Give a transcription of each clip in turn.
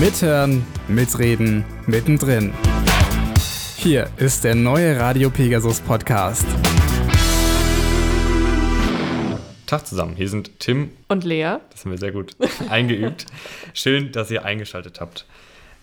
Mithören, mitreden, mittendrin. Hier ist der neue Radio Pegasus Podcast. Tag zusammen, hier sind Tim und Lea. Das haben wir sehr gut eingeübt. Schön, dass ihr eingeschaltet habt.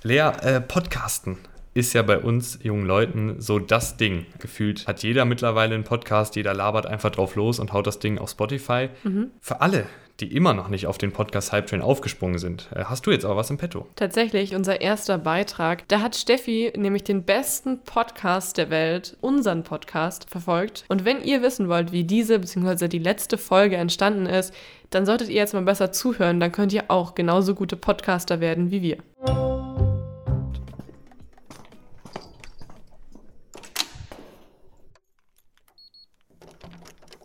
Lea, äh, Podcasten ist ja bei uns jungen Leuten so das Ding. Gefühlt hat jeder mittlerweile einen Podcast, jeder labert einfach drauf los und haut das Ding auf Spotify. Mhm. Für alle, die immer noch nicht auf den Podcast Hype Train aufgesprungen sind, äh, hast du jetzt aber was im Petto. Tatsächlich, unser erster Beitrag, da hat Steffi nämlich den besten Podcast der Welt, unseren Podcast, verfolgt. Und wenn ihr wissen wollt, wie diese bzw. die letzte Folge entstanden ist, dann solltet ihr jetzt mal besser zuhören, dann könnt ihr auch genauso gute Podcaster werden wie wir.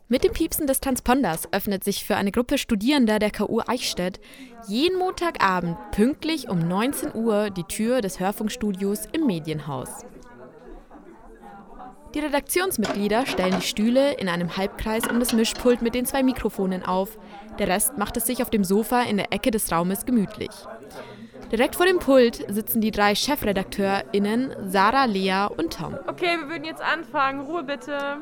Mit dem Piepsen des Transponders öffnet sich für eine Gruppe Studierender der KU Eichstätt jeden Montagabend pünktlich um 19 Uhr die Tür des Hörfunkstudios im Medienhaus. Die Redaktionsmitglieder stellen die Stühle in einem Halbkreis um das Mischpult mit den zwei Mikrofonen auf. Der Rest macht es sich auf dem Sofa in der Ecke des Raumes gemütlich. Direkt vor dem Pult sitzen die drei ChefredakteurInnen Sarah, Lea und Tom. Okay, wir würden jetzt anfangen. Ruhe bitte.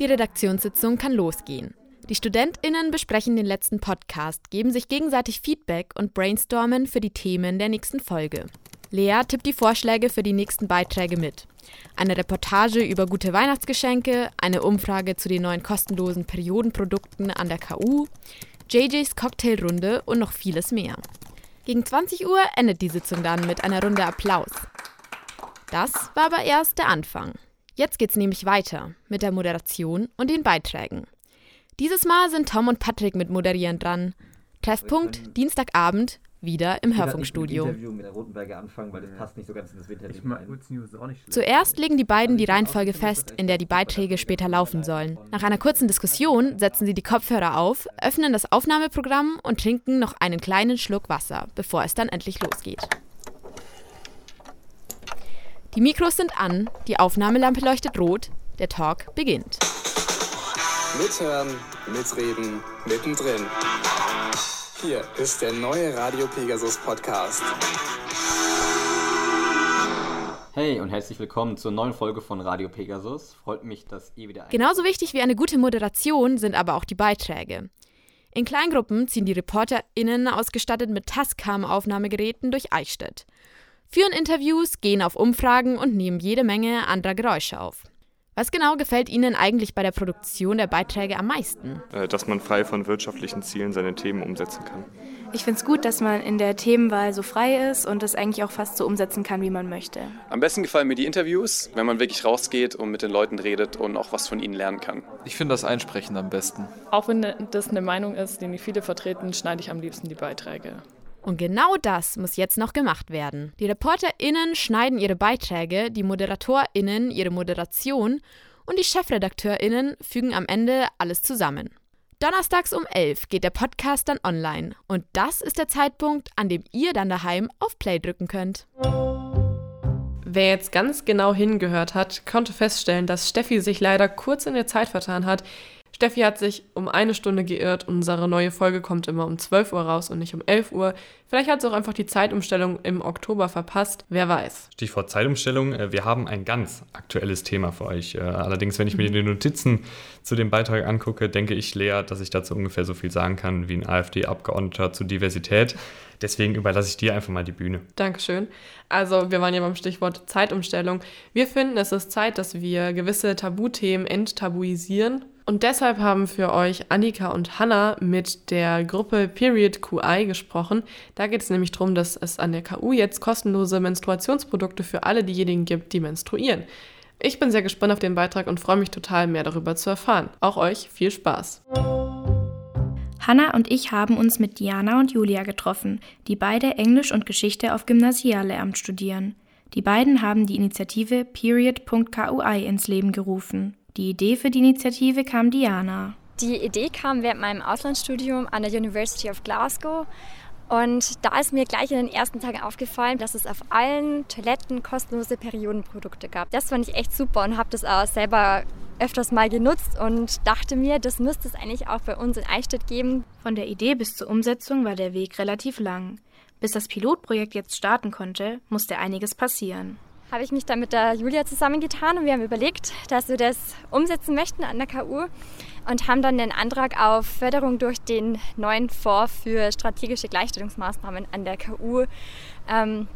Die Redaktionssitzung kann losgehen. Die StudentInnen besprechen den letzten Podcast, geben sich gegenseitig Feedback und brainstormen für die Themen der nächsten Folge. Lea tippt die Vorschläge für die nächsten Beiträge mit. Eine Reportage über gute Weihnachtsgeschenke, eine Umfrage zu den neuen kostenlosen Periodenprodukten an der KU, JJs Cocktailrunde und noch vieles mehr. Gegen 20 Uhr endet die Sitzung dann mit einer Runde Applaus. Das war aber erst der Anfang. Jetzt geht's nämlich weiter mit der Moderation und den Beiträgen. Dieses Mal sind Tom und Patrick mit Moderieren dran. Treffpunkt Dienstagabend wieder im Hörfunkstudio. Zuerst legen die beiden die Reihenfolge fest, in der die Beiträge später laufen sollen. Nach einer kurzen Diskussion setzen sie die Kopfhörer auf, öffnen das Aufnahmeprogramm und trinken noch einen kleinen Schluck Wasser, bevor es dann endlich losgeht. Die Mikros sind an, die Aufnahmelampe leuchtet rot, der Talk beginnt. Mithören, mitreden, mittendrin. Hier ist der neue Radio Pegasus Podcast. Hey und herzlich willkommen zur neuen Folge von Radio Pegasus. Freut mich, dass ihr wieder. Genauso wichtig wie eine gute Moderation sind aber auch die Beiträge. In Kleingruppen ziehen die ReporterInnen ausgestattet mit Tascam-Aufnahmegeräten durch Eichstätt führen Interviews, gehen auf Umfragen und nehmen jede Menge anderer Geräusche auf. Was genau gefällt Ihnen eigentlich bei der Produktion der Beiträge am meisten? Äh, dass man frei von wirtschaftlichen Zielen seine Themen umsetzen kann. Ich finde es gut, dass man in der Themenwahl so frei ist und das eigentlich auch fast so umsetzen kann, wie man möchte. Am besten gefallen mir die Interviews, wenn man wirklich rausgeht und mit den Leuten redet und auch was von ihnen lernen kann. Ich finde das Einsprechen am besten. Auch wenn das eine Meinung ist, die nicht viele vertreten, schneide ich am liebsten die Beiträge. Und genau das muss jetzt noch gemacht werden. Die ReporterInnen schneiden ihre Beiträge, die ModeratorInnen ihre Moderation und die ChefredakteurInnen fügen am Ende alles zusammen. Donnerstags um 11 geht der Podcast dann online. Und das ist der Zeitpunkt, an dem ihr dann daheim auf Play drücken könnt. Wer jetzt ganz genau hingehört hat, konnte feststellen, dass Steffi sich leider kurz in der Zeit vertan hat. Steffi hat sich um eine Stunde geirrt. Unsere neue Folge kommt immer um 12 Uhr raus und nicht um 11 Uhr. Vielleicht hat sie auch einfach die Zeitumstellung im Oktober verpasst. Wer weiß. Stichwort Zeitumstellung. Äh, wir haben ein ganz aktuelles Thema für euch. Äh, allerdings, wenn ich mir die Notizen zu dem Beitrag angucke, denke ich, Lea, dass ich dazu ungefähr so viel sagen kann wie ein AfD-Abgeordneter zu Diversität. Deswegen überlasse ich dir einfach mal die Bühne. Dankeschön. Also, wir waren ja beim Stichwort Zeitumstellung. Wir finden, es ist Zeit, dass wir gewisse Tabuthemen enttabuisieren und deshalb haben für euch Annika und Hanna mit der Gruppe Period QI gesprochen. Da geht es nämlich darum, dass es an der KU jetzt kostenlose Menstruationsprodukte für alle diejenigen gibt, die menstruieren. Ich bin sehr gespannt auf den Beitrag und freue mich total, mehr darüber zu erfahren. Auch euch viel Spaß. Hanna und ich haben uns mit Diana und Julia getroffen, die beide Englisch und Geschichte auf Gymnasiallehramt studieren. Die beiden haben die Initiative Period.kui ins Leben gerufen. Die Idee für die Initiative kam Diana. Die Idee kam während meinem Auslandsstudium an der University of Glasgow. Und da ist mir gleich in den ersten Tagen aufgefallen, dass es auf allen Toiletten kostenlose Periodenprodukte gab. Das fand ich echt super und habe das auch selber öfters mal genutzt und dachte mir, das müsste es eigentlich auch bei uns in Eichstätt geben. Von der Idee bis zur Umsetzung war der Weg relativ lang. Bis das Pilotprojekt jetzt starten konnte, musste einiges passieren. Habe ich mich dann mit der Julia zusammengetan und wir haben überlegt, dass wir das umsetzen möchten an der KU und haben dann den Antrag auf Förderung durch den neuen Fonds für strategische Gleichstellungsmaßnahmen an der KU ähm,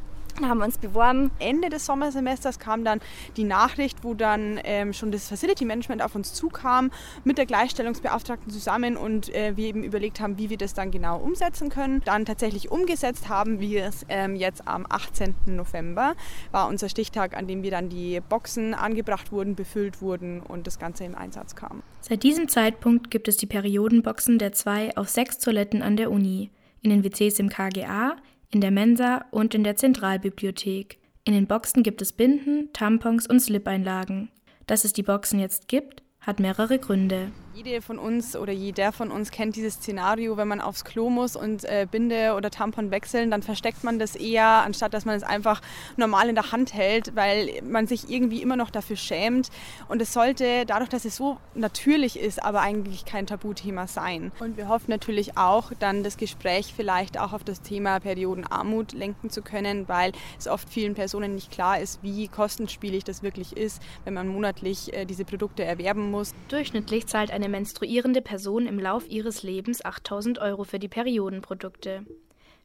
haben wir uns beworben. Ende des Sommersemesters kam dann die Nachricht, wo dann ähm, schon das Facility Management auf uns zukam, mit der Gleichstellungsbeauftragten zusammen und äh, wir eben überlegt haben, wie wir das dann genau umsetzen können. Dann tatsächlich umgesetzt haben wir es ähm, jetzt am 18. November, war unser Stichtag, an dem wir dann die Boxen angebracht wurden, befüllt wurden und das Ganze im Einsatz kam. Seit diesem Zeitpunkt gibt es die Periodenboxen der zwei auf sechs Toiletten an der Uni, in den WCs im KGA, in der Mensa und in der Zentralbibliothek. In den Boxen gibt es Binden, Tampons und Slip-Einlagen. Dass es die Boxen jetzt gibt, hat mehrere Gründe. Jede von uns oder jeder von uns kennt dieses Szenario, wenn man aufs Klo muss und äh, Binde oder Tampon wechseln, dann versteckt man das eher, anstatt dass man es einfach normal in der Hand hält, weil man sich irgendwie immer noch dafür schämt. Und es sollte, dadurch, dass es so natürlich ist, aber eigentlich kein Tabuthema sein. Und wir hoffen natürlich auch, dann das Gespräch vielleicht auch auf das Thema Periodenarmut lenken zu können, weil es oft vielen Personen nicht klar ist, wie kostenspielig das wirklich ist, wenn man monatlich äh, diese Produkte erwerben muss. Durchschnittlich zahlt eine menstruierende Person im Lauf ihres Lebens 8000 Euro für die Periodenprodukte.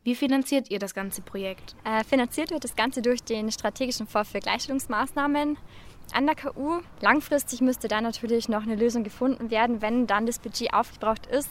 Wie finanziert ihr das ganze Projekt? Äh, finanziert wird das Ganze durch den strategischen Fonds für Gleichstellungsmaßnahmen an der KU. Langfristig müsste da natürlich noch eine Lösung gefunden werden. Wenn dann das Budget aufgebraucht ist,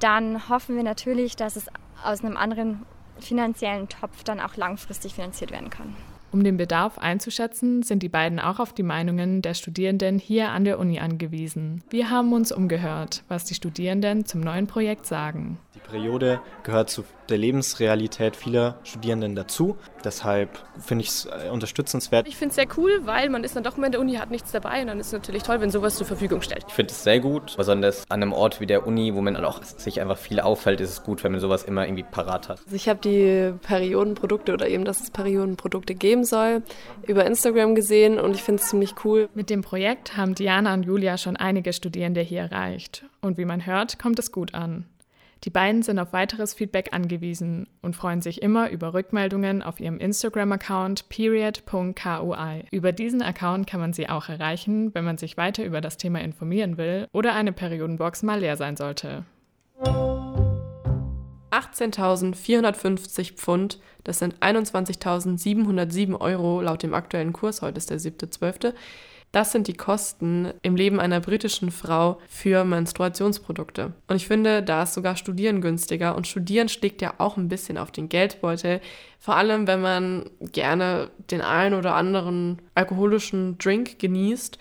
dann hoffen wir natürlich, dass es aus einem anderen finanziellen Topf dann auch langfristig finanziert werden kann. Um den Bedarf einzuschätzen, sind die beiden auch auf die Meinungen der Studierenden hier an der Uni angewiesen. Wir haben uns umgehört, was die Studierenden zum neuen Projekt sagen. Die Periode gehört zu der Lebensrealität vieler Studierenden dazu. Deshalb finde ich es äh, unterstützenswert. Ich finde es sehr cool, weil man ist dann doch mal in der Uni, hat nichts dabei und dann ist es natürlich toll, wenn sowas zur Verfügung stellt. Ich finde es sehr gut, besonders an einem Ort wie der Uni, wo man auch sich einfach viel auffällt, ist es gut, wenn man sowas immer irgendwie parat hat. Also ich habe die Periodenprodukte oder eben, dass es Periodenprodukte geben soll, über Instagram gesehen und ich finde es ziemlich cool. Mit dem Projekt haben Diana und Julia schon einige Studierende hier erreicht und wie man hört, kommt es gut an. Die beiden sind auf weiteres Feedback angewiesen und freuen sich immer über Rückmeldungen auf ihrem Instagram-Account period.kui. Über diesen Account kann man sie auch erreichen, wenn man sich weiter über das Thema informieren will oder eine Periodenbox mal leer sein sollte. 18.450 Pfund, das sind 21.707 Euro laut dem aktuellen Kurs, heute ist der 7.12., das sind die Kosten im Leben einer britischen Frau für Menstruationsprodukte. Und ich finde, da ist sogar Studieren günstiger. Und Studieren schlägt ja auch ein bisschen auf den Geldbeutel. Vor allem, wenn man gerne den einen oder anderen alkoholischen Drink genießt.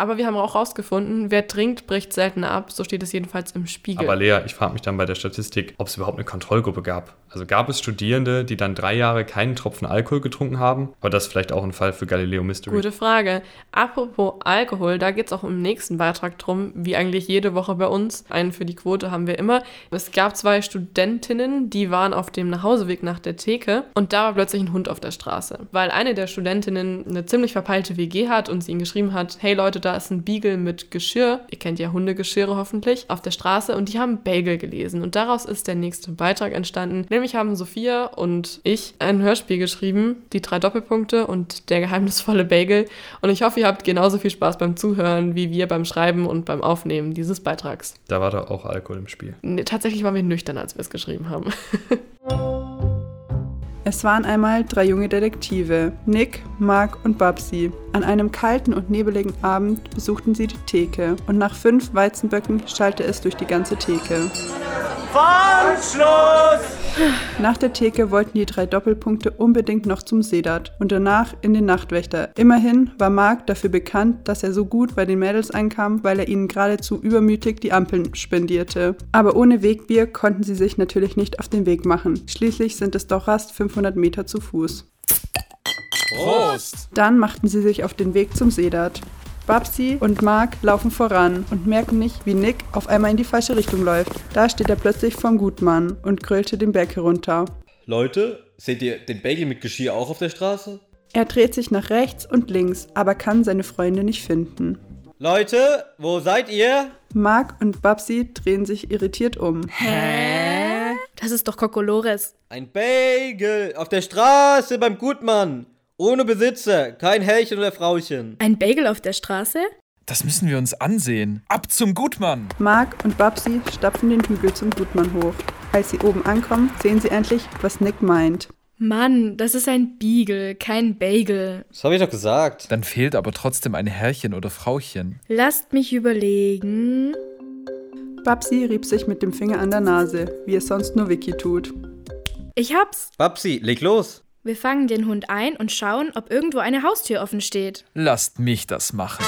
Aber wir haben auch rausgefunden, wer trinkt, bricht selten ab. So steht es jedenfalls im Spiegel. Aber Lea, ich frage mich dann bei der Statistik, ob es überhaupt eine Kontrollgruppe gab. Also gab es Studierende, die dann drei Jahre keinen Tropfen Alkohol getrunken haben? War das vielleicht auch ein Fall für Galileo Mystery? Gute Frage. Apropos Alkohol, da geht es auch im nächsten Beitrag drum, wie eigentlich jede Woche bei uns. Einen für die Quote haben wir immer. Es gab zwei Studentinnen, die waren auf dem Nachhauseweg nach der Theke und da war plötzlich ein Hund auf der Straße. Weil eine der Studentinnen eine ziemlich verpeilte WG hat und sie ihnen geschrieben hat, hey Leute, da ist ein Beagle mit Geschirr. Ihr kennt ja Hundegeschirre hoffentlich. Auf der Straße und die haben Bagel gelesen. Und daraus ist der nächste Beitrag entstanden. Nämlich haben Sophia und ich ein Hörspiel geschrieben, die drei Doppelpunkte und der geheimnisvolle Bagel. Und ich hoffe, ihr habt genauso viel Spaß beim Zuhören wie wir beim Schreiben und beim Aufnehmen dieses Beitrags. Da war doch auch Alkohol im Spiel. Nee, tatsächlich waren wir nüchtern, als wir es geschrieben haben. Es waren einmal drei junge Detektive, Nick, Mark und Babsi. An einem kalten und nebeligen Abend besuchten sie die Theke und nach fünf Weizenböcken schallte es durch die ganze Theke. Fangschluss! Nach der Theke wollten die drei Doppelpunkte unbedingt noch zum Sedat und danach in den Nachtwächter. Immerhin war Mark dafür bekannt, dass er so gut bei den Mädels einkam, weil er ihnen geradezu übermütig die Ampeln spendierte. Aber ohne Wegbier konnten sie sich natürlich nicht auf den Weg machen. Schließlich sind es doch fast 500 Meter zu Fuß. Prost! Dann machten sie sich auf den Weg zum Sedat. Babsi und Mark laufen voran und merken nicht, wie Nick auf einmal in die falsche Richtung läuft. Da steht er plötzlich vorm Gutmann und grölte den Berg herunter. Leute, seht ihr den Bagel mit Geschirr auch auf der Straße? Er dreht sich nach rechts und links, aber kann seine Freunde nicht finden. Leute, wo seid ihr? Mark und Babsi drehen sich irritiert um. Hä? Das ist doch Kokolores. Ein Bagel auf der Straße beim Gutmann. Ohne Besitzer, kein Herrchen oder Frauchen. Ein Bagel auf der Straße? Das müssen wir uns ansehen. Ab zum Gutmann! Mark und Babsi stapfen den Hügel zum Gutmann hoch. Als sie oben ankommen, sehen sie endlich, was Nick meint. Mann, das ist ein Beagle, kein Bagel. Das habe ich doch gesagt. Dann fehlt aber trotzdem ein Herrchen oder Frauchen. Lasst mich überlegen. Babsi rieb sich mit dem Finger an der Nase, wie es sonst nur Vicky tut. Ich hab's. Babsi, leg los. Wir fangen den Hund ein und schauen, ob irgendwo eine Haustür offen steht. Lasst mich das machen.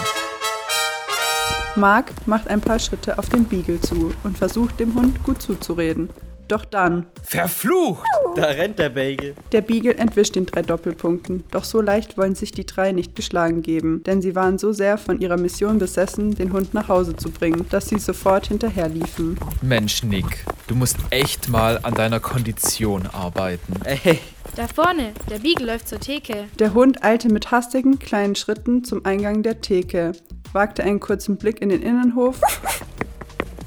Mark macht ein paar Schritte auf den Beagle zu und versucht dem Hund gut zuzureden. Doch dann. Verflucht! Da rennt der Bagel. Der Beagle entwischt den drei Doppelpunkten. Doch so leicht wollen sich die drei nicht geschlagen geben, denn sie waren so sehr von ihrer Mission besessen, den Hund nach Hause zu bringen, dass sie sofort hinterherliefen. Mensch, Nick, du musst echt mal an deiner Kondition arbeiten. Ey. Da vorne, der Beagle läuft zur Theke. Der Hund eilte mit hastigen kleinen Schritten zum Eingang der Theke, wagte einen kurzen Blick in den Innenhof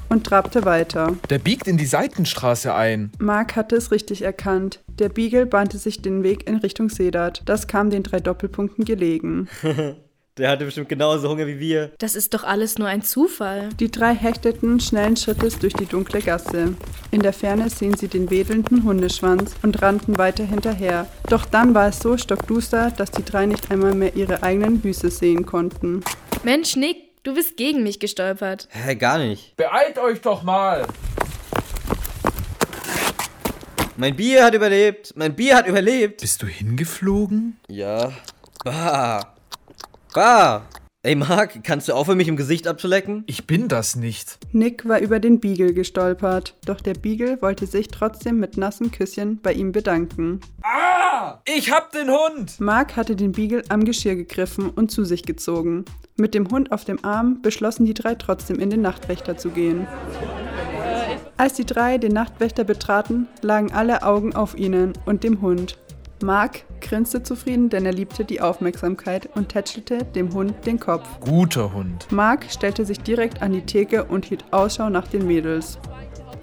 und trabte weiter. Der biegt in die Seitenstraße ein. Mark hatte es richtig erkannt. Der Beagle bahnte sich den Weg in Richtung Sedat. Das kam den drei Doppelpunkten gelegen. Der hatte bestimmt genauso Hunger wie wir. Das ist doch alles nur ein Zufall. Die drei hechteten schnellen Schrittes durch die dunkle Gasse. In der Ferne sehen sie den wedelnden Hundeschwanz und rannten weiter hinterher. Doch dann war es so stockduster, dass die drei nicht einmal mehr ihre eigenen Füße sehen konnten. Mensch, Nick, du bist gegen mich gestolpert. Hä, gar nicht. Beeilt euch doch mal! Mein Bier hat überlebt. Mein Bier hat überlebt. Bist du hingeflogen? Ja. Bah. Bah. Ey, Marc, kannst du aufhören, mich im Gesicht abzulecken? Ich bin das nicht. Nick war über den Beagle gestolpert, doch der Beagle wollte sich trotzdem mit nassen Küsschen bei ihm bedanken. Ah! Ich hab den Hund! Mark hatte den Beagle am Geschirr gegriffen und zu sich gezogen. Mit dem Hund auf dem Arm beschlossen die drei trotzdem in den Nachtwächter zu gehen. Als die drei den Nachtwächter betraten, lagen alle Augen auf ihnen und dem Hund. Mark grinste zufrieden, denn er liebte die Aufmerksamkeit und tätschelte dem Hund den Kopf. Guter Hund. Mark stellte sich direkt an die Theke und hielt Ausschau nach den Mädels.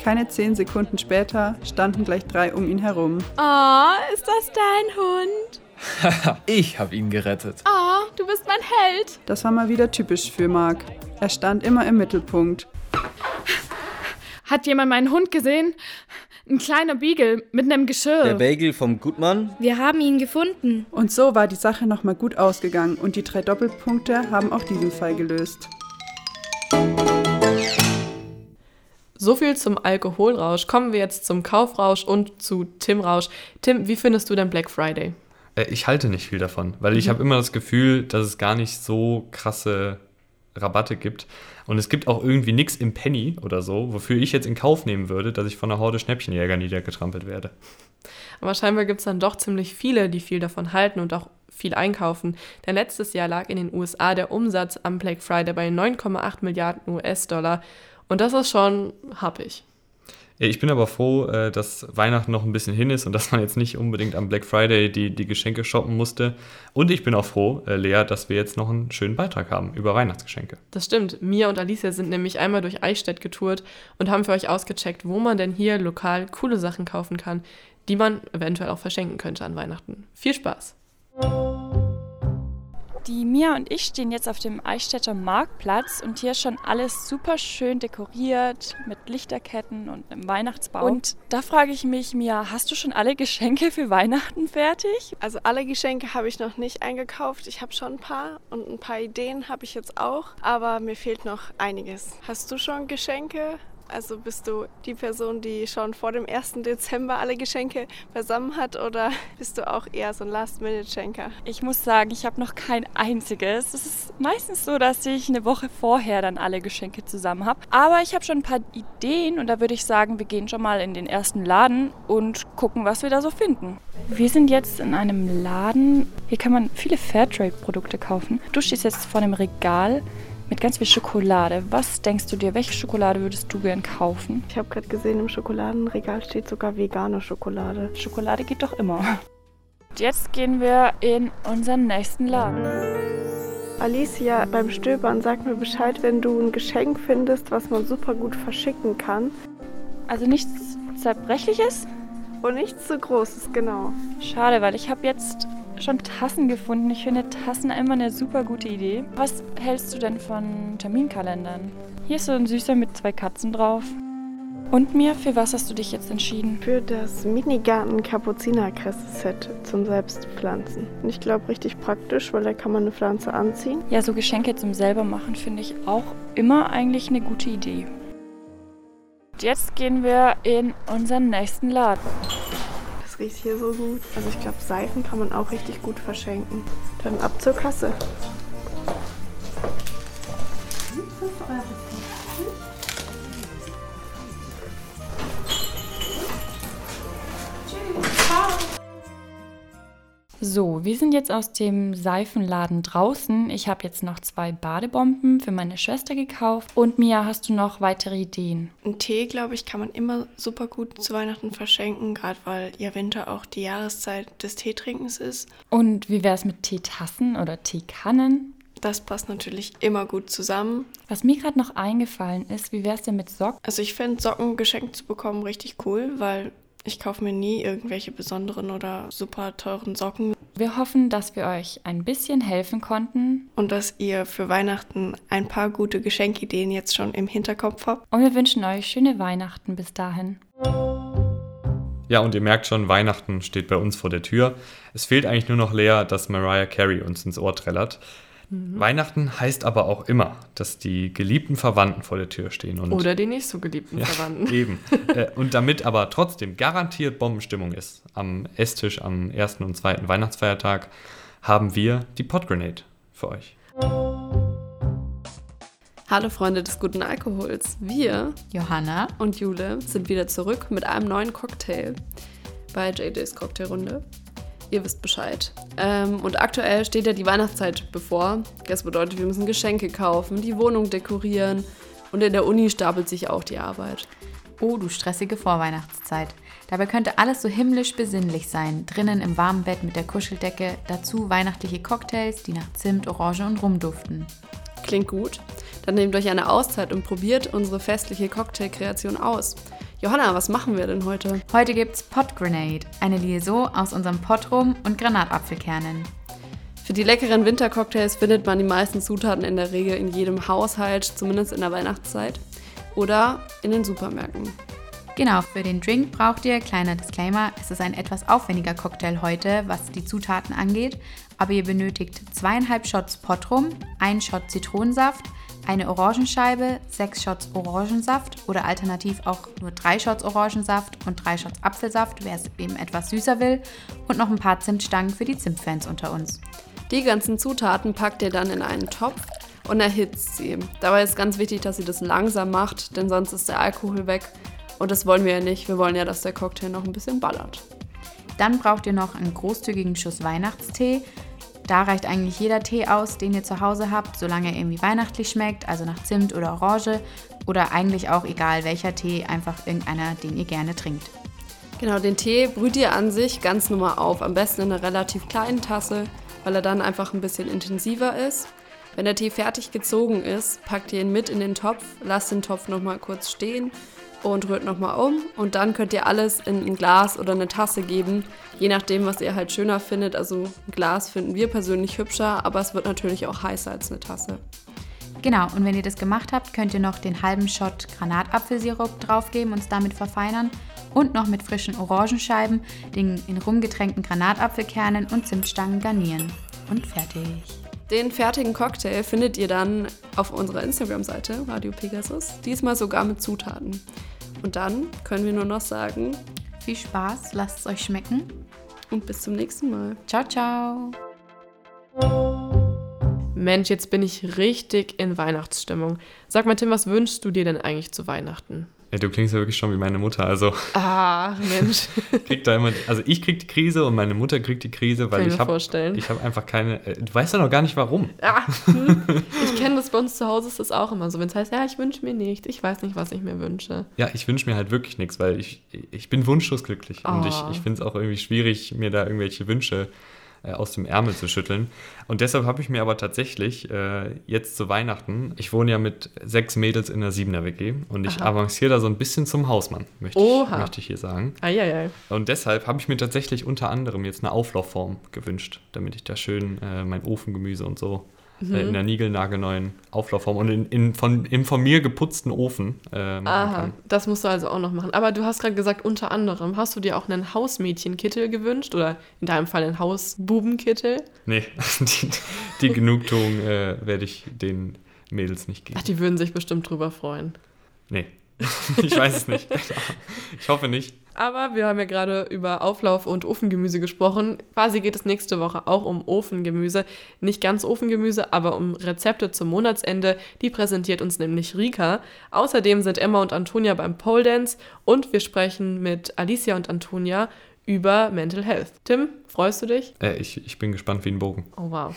Keine zehn Sekunden später standen gleich drei um ihn herum. Oh, ist das dein Hund? Haha, ich hab ihn gerettet. Oh, du bist mein Held. Das war mal wieder typisch für Mark. Er stand immer im Mittelpunkt. Hat jemand meinen Hund gesehen? Ein kleiner Beagle mit einem Geschirr. Der Bagel vom Gutmann? Wir haben ihn gefunden. Und so war die Sache nochmal gut ausgegangen und die drei Doppelpunkte haben auch diesen Fall gelöst. So viel zum Alkoholrausch. Kommen wir jetzt zum Kaufrausch und zu Tim Rausch. Tim, wie findest du denn Black Friday? Äh, ich halte nicht viel davon, weil ich habe immer das Gefühl, dass es gar nicht so krasse Rabatte gibt. Und es gibt auch irgendwie nichts im Penny oder so, wofür ich jetzt in Kauf nehmen würde, dass ich von einer Horde Schnäppchenjäger niedergetrampelt werde. Aber scheinbar gibt es dann doch ziemlich viele, die viel davon halten und auch viel einkaufen. Denn letztes Jahr lag in den USA der Umsatz am Black Friday bei 9,8 Milliarden US-Dollar. Und das ist schon happig. Ja, ich bin aber froh, äh, dass Weihnachten noch ein bisschen hin ist und dass man jetzt nicht unbedingt am Black Friday die, die Geschenke shoppen musste. Und ich bin auch froh, äh, Lea, dass wir jetzt noch einen schönen Beitrag haben über Weihnachtsgeschenke. Das stimmt. Mia und Alicia sind nämlich einmal durch Eichstätt getourt und haben für euch ausgecheckt, wo man denn hier lokal coole Sachen kaufen kann, die man eventuell auch verschenken könnte an Weihnachten. Viel Spaß! Die Mia und ich stehen jetzt auf dem Eichstätter Marktplatz und hier ist schon alles super schön dekoriert mit Lichterketten und einem Weihnachtsbaum. Und da frage ich mich, Mia, hast du schon alle Geschenke für Weihnachten fertig? Also alle Geschenke habe ich noch nicht eingekauft. Ich habe schon ein paar und ein paar Ideen habe ich jetzt auch, aber mir fehlt noch einiges. Hast du schon Geschenke? Also bist du die Person, die schon vor dem 1. Dezember alle Geschenke beisammen hat oder bist du auch eher so ein Last-Minute-Schenker? Ich muss sagen, ich habe noch kein einziges. Es ist meistens so, dass ich eine Woche vorher dann alle Geschenke zusammen habe. Aber ich habe schon ein paar Ideen und da würde ich sagen, wir gehen schon mal in den ersten Laden und gucken, was wir da so finden. Wir sind jetzt in einem Laden. Hier kann man viele Fairtrade-Produkte kaufen. Du stehst jetzt vor einem Regal mit ganz viel Schokolade. Was denkst du dir, welche Schokolade würdest du gern kaufen? Ich habe gerade gesehen, im Schokoladenregal steht sogar vegane Schokolade. Schokolade geht doch immer. Jetzt gehen wir in unseren nächsten Laden. Alicia, beim Stöbern sag mir Bescheid, wenn du ein Geschenk findest, was man super gut verschicken kann. Also nichts Zerbrechliches? Und nichts zu Großes, genau. Schade, weil ich habe jetzt schon Tassen gefunden. Ich finde Tassen immer eine super gute Idee. Was hältst du denn von Terminkalendern? Hier ist so ein süßer mit zwei Katzen drauf. Und mir, für was hast du dich jetzt entschieden? Für das Minigarten-Kapuzinerkresse-Set zum Selbstpflanzen. Und ich glaube, richtig praktisch, weil da kann man eine Pflanze anziehen. Ja, so Geschenke zum selbermachen finde ich auch immer eigentlich eine gute Idee. Jetzt gehen wir in unseren nächsten Laden. Riecht hier so gut. Also ich glaube, Seifen kann man auch richtig gut verschenken. Dann ab zur Kasse. So, wir sind jetzt aus dem Seifenladen draußen. Ich habe jetzt noch zwei Badebomben für meine Schwester gekauft. Und Mia, hast du noch weitere Ideen? Ein Tee, glaube ich, kann man immer super gut zu Weihnachten verschenken, gerade weil ja Winter auch die Jahreszeit des Teetrinkens ist. Und wie wäre es mit Teetassen oder Teekannen? Das passt natürlich immer gut zusammen. Was mir gerade noch eingefallen ist, wie wäre es denn mit Socken? Also ich finde Socken geschenkt zu bekommen richtig cool, weil ich kaufe mir nie irgendwelche besonderen oder super teuren Socken. Wir hoffen, dass wir euch ein bisschen helfen konnten. Und dass ihr für Weihnachten ein paar gute Geschenkideen jetzt schon im Hinterkopf habt. Und wir wünschen euch schöne Weihnachten bis dahin. Ja, und ihr merkt schon, Weihnachten steht bei uns vor der Tür. Es fehlt eigentlich nur noch Lea, dass Mariah Carey uns ins Ohr trällert. Mhm. Weihnachten heißt aber auch immer, dass die geliebten Verwandten vor der Tür stehen. Und Oder die nicht so geliebten ja, Verwandten. Eben. Äh, und damit aber trotzdem garantiert Bombenstimmung ist, am Esstisch am ersten und zweiten Weihnachtsfeiertag, haben wir die Podgrenade für euch. Hallo Freunde des guten Alkohols. Wir, Johanna und Jule, sind wieder zurück mit einem neuen Cocktail bei JJ's Cocktailrunde. Ihr wisst Bescheid. Ähm, und aktuell steht ja die Weihnachtszeit bevor. Das bedeutet, wir müssen Geschenke kaufen, die Wohnung dekorieren und in der Uni stapelt sich auch die Arbeit. Oh, du stressige Vorweihnachtszeit. Dabei könnte alles so himmlisch besinnlich sein. Drinnen im warmen Bett mit der Kuscheldecke, dazu weihnachtliche Cocktails, die nach Zimt, Orange und Rum duften. Klingt gut. Dann nehmt euch eine Auszeit und probiert unsere festliche Cocktailkreation aus. Johanna, was machen wir denn heute? Heute gibt's Pot Grenade, eine Liaison aus unserem Potrum und Granatapfelkernen. Für die leckeren Wintercocktails findet man die meisten Zutaten in der Regel in jedem Haushalt, zumindest in der Weihnachtszeit. Oder in den Supermärkten. Genau, für den Drink braucht ihr, kleiner Disclaimer, es ist ein etwas aufwendiger Cocktail heute, was die Zutaten angeht, aber ihr benötigt zweieinhalb Shots Potrum, ein Shot Zitronensaft, eine Orangenscheibe, sechs Shots Orangensaft oder alternativ auch nur drei Shots Orangensaft und drei Shots Apfelsaft, wer es eben etwas süßer will, und noch ein paar Zimtstangen für die Zimtfans unter uns. Die ganzen Zutaten packt ihr dann in einen Topf und erhitzt sie. Dabei ist ganz wichtig, dass ihr das langsam macht, denn sonst ist der Alkohol weg. Und das wollen wir ja nicht. Wir wollen ja, dass der Cocktail noch ein bisschen ballert. Dann braucht ihr noch einen großzügigen Schuss Weihnachtstee, da reicht eigentlich jeder Tee aus, den ihr zu Hause habt, solange er irgendwie weihnachtlich schmeckt, also nach Zimt oder Orange. Oder eigentlich auch egal welcher Tee, einfach irgendeiner, den ihr gerne trinkt. Genau, den Tee brüht ihr an sich ganz normal auf. Am besten in einer relativ kleinen Tasse, weil er dann einfach ein bisschen intensiver ist. Wenn der Tee fertig gezogen ist, packt ihr ihn mit in den Topf, lasst den Topf nochmal kurz stehen und rührt nochmal um. Und dann könnt ihr alles in ein Glas oder eine Tasse geben, je nachdem, was ihr halt schöner findet. Also ein Glas finden wir persönlich hübscher, aber es wird natürlich auch heißer als eine Tasse. Genau, und wenn ihr das gemacht habt, könnt ihr noch den halben Shot Granatapfelsirup draufgeben und es damit verfeinern und noch mit frischen Orangenscheiben, den in rumgetränkten Granatapfelkernen und Zimtstangen garnieren. Und fertig. Den fertigen Cocktail findet ihr dann auf unserer Instagram-Seite Radio Pegasus, diesmal sogar mit Zutaten. Und dann können wir nur noch sagen, viel Spaß, lasst es euch schmecken und bis zum nächsten Mal. Ciao, ciao. Mensch, jetzt bin ich richtig in Weihnachtsstimmung. Sag mal, Tim, was wünschst du dir denn eigentlich zu Weihnachten? Ja, du klingst ja wirklich schon wie meine Mutter. Also. Ah, Mensch. krieg da immer, also ich krieg die Krise und meine Mutter kriegt die Krise, weil Kann ich habe ich habe einfach keine. Äh, du weißt ja noch gar nicht warum. Ah, hm. ich kenne das bei uns zu Hause ist das auch immer so, wenn es heißt, ja, ich wünsche mir nichts, ich weiß nicht, was ich mir wünsche. Ja, ich wünsche mir halt wirklich nichts, weil ich, ich bin wunschlos glücklich oh. und ich, ich finde es auch irgendwie schwierig, mir da irgendwelche Wünsche äh, aus dem Ärmel zu schütteln. Und deshalb habe ich mir aber tatsächlich äh, jetzt zu Weihnachten, ich wohne ja mit sechs Mädels in der Siebener WG und ich Aha. avanciere da so ein bisschen zum Hausmann, möchte, ich, möchte ich hier sagen. Eieiei. Und deshalb habe ich mir tatsächlich unter anderem jetzt eine Auflaufform gewünscht, damit ich da schön äh, mein Ofengemüse und so Mhm. äh, in der niegelnagelneuen Auflaufform und in, in, von, im von mir geputzten Ofen äh, machen Aha, kann. das musst du also auch noch machen. Aber du hast gerade gesagt, unter anderem, hast du dir auch einen Hausmädchenkittel gewünscht oder in deinem Fall einen Hausbubenkittel? Nee, die, die Genugtuung äh, werde ich den Mädels nicht geben. Ach, die würden sich bestimmt drüber freuen. Nee, ich weiß es nicht. Ich hoffe nicht. Aber wir haben ja gerade über Auflauf und Ofengemüse gesprochen. Quasi geht es nächste Woche auch um Ofengemüse. Nicht ganz Ofengemüse, aber um Rezepte zum Monatsende. Die präsentiert uns nämlich Rika. Außerdem sind Emma und Antonia beim Pole Dance und wir sprechen mit Alicia und Antonia über Mental Health. Tim, freust du dich? Äh, ich, ich bin gespannt wie ein Bogen. Oh wow.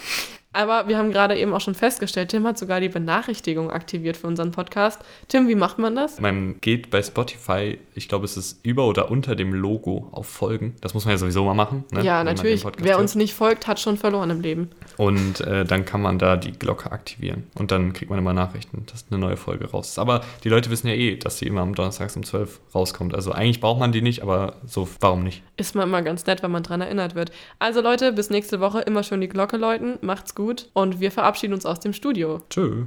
Aber wir haben gerade eben auch schon festgestellt, Tim hat sogar die Benachrichtigung aktiviert für unseren Podcast. Tim, wie macht man das? Man geht bei Spotify, ich glaube, es ist über oder unter dem Logo auf Folgen. Das muss man ja sowieso mal machen. Ne? ja, wenn man natürlich. Wer hört. uns nicht folgt, hat schon verloren im Leben. Und äh, dann kann man da die Glocke aktivieren. Und dann kriegt man immer Nachrichten, dass eine neue Folge raus ist. Aber die Leute wissen ja eh, dass die immer am Donnerstags um 12 rauskommt. Also eigentlich braucht man die nicht, aber so, warum nicht? Ist mal immer ganz nett, wenn man dran erinnert wird. Also Leute, bis nächste Woche immer schön die Glocke läuten. Macht's gut und wir verabschieden uns aus dem Studio. Tschö.